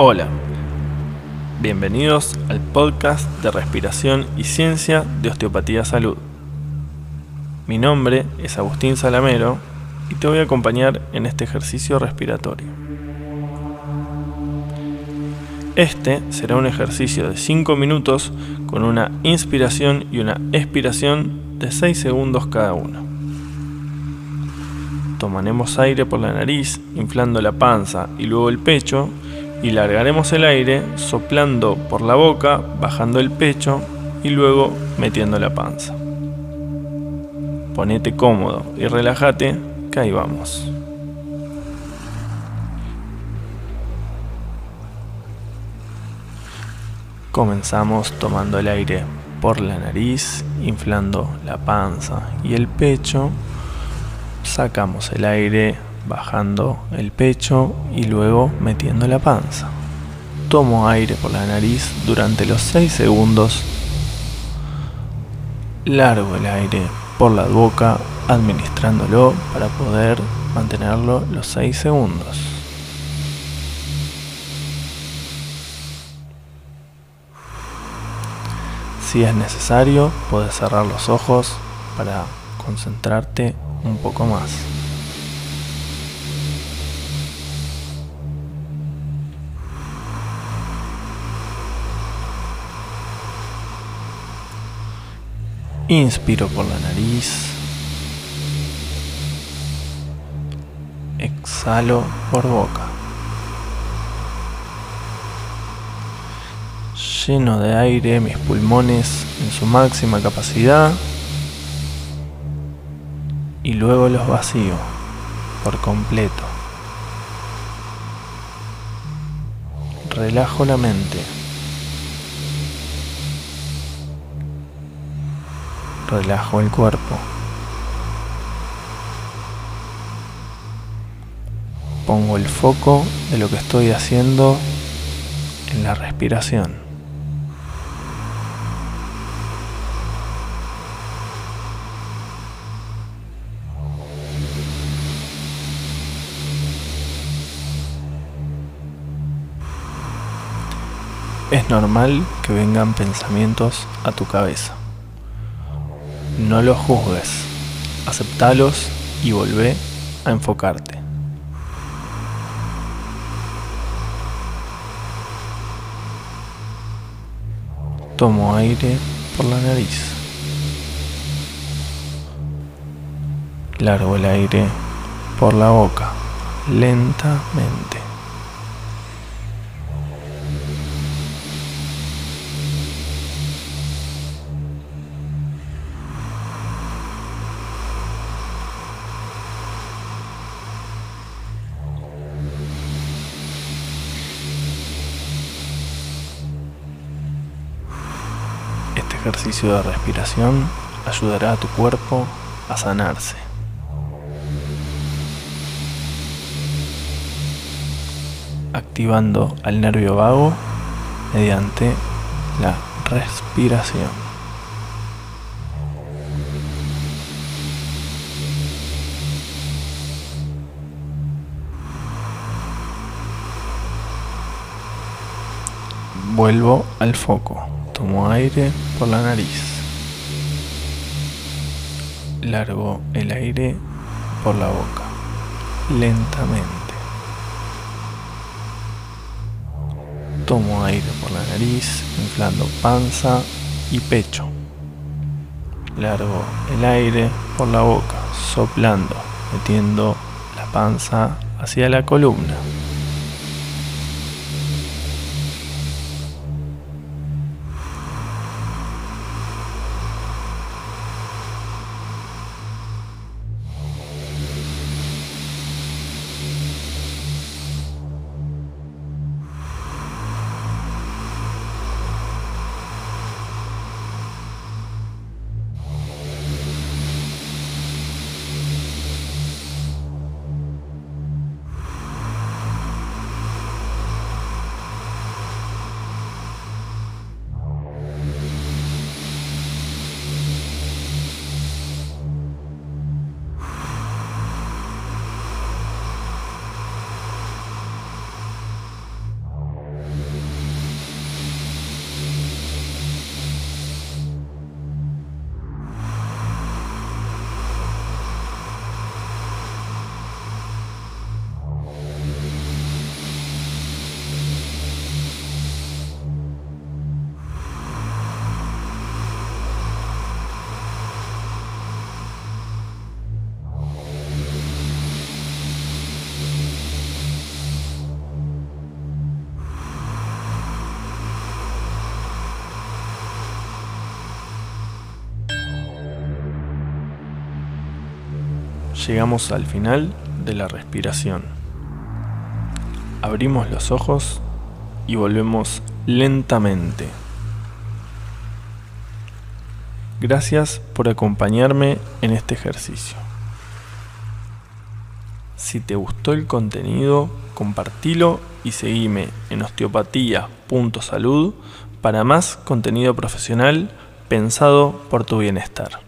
Hola, bienvenidos al podcast de respiración y ciencia de osteopatía salud. Mi nombre es Agustín Salamero y te voy a acompañar en este ejercicio respiratorio. Este será un ejercicio de 5 minutos con una inspiración y una expiración de 6 segundos cada uno. Tomaremos aire por la nariz, inflando la panza y luego el pecho y largaremos el aire soplando por la boca, bajando el pecho y luego metiendo la panza. Ponete cómodo y relájate, que ahí vamos. Comenzamos tomando el aire por la nariz, inflando la panza y el pecho. Sacamos el aire bajando el pecho y luego metiendo la panza. Tomo aire por la nariz durante los 6 segundos. Largo el aire por la boca administrándolo para poder mantenerlo los 6 segundos. Si es necesario, puedes cerrar los ojos para concentrarte un poco más. Inspiro por la nariz. Exhalo por boca. Lleno de aire mis pulmones en su máxima capacidad. Y luego los vacío por completo. Relajo la mente. Relajo el cuerpo. Pongo el foco de lo que estoy haciendo en la respiración. Es normal que vengan pensamientos a tu cabeza. No los juzgues, aceptalos y volvé a enfocarte. Tomo aire por la nariz. Largo el aire por la boca, lentamente. Ejercicio de respiración ayudará a tu cuerpo a sanarse. Activando al nervio vago mediante la respiración. Vuelvo al foco. Tomo aire por la nariz. Largo el aire por la boca, lentamente. Tomo aire por la nariz, inflando panza y pecho. Largo el aire por la boca, soplando, metiendo la panza hacia la columna. Llegamos al final de la respiración. Abrimos los ojos y volvemos lentamente. Gracias por acompañarme en este ejercicio. Si te gustó el contenido, compartilo y seguime en osteopatía.salud para más contenido profesional pensado por tu bienestar.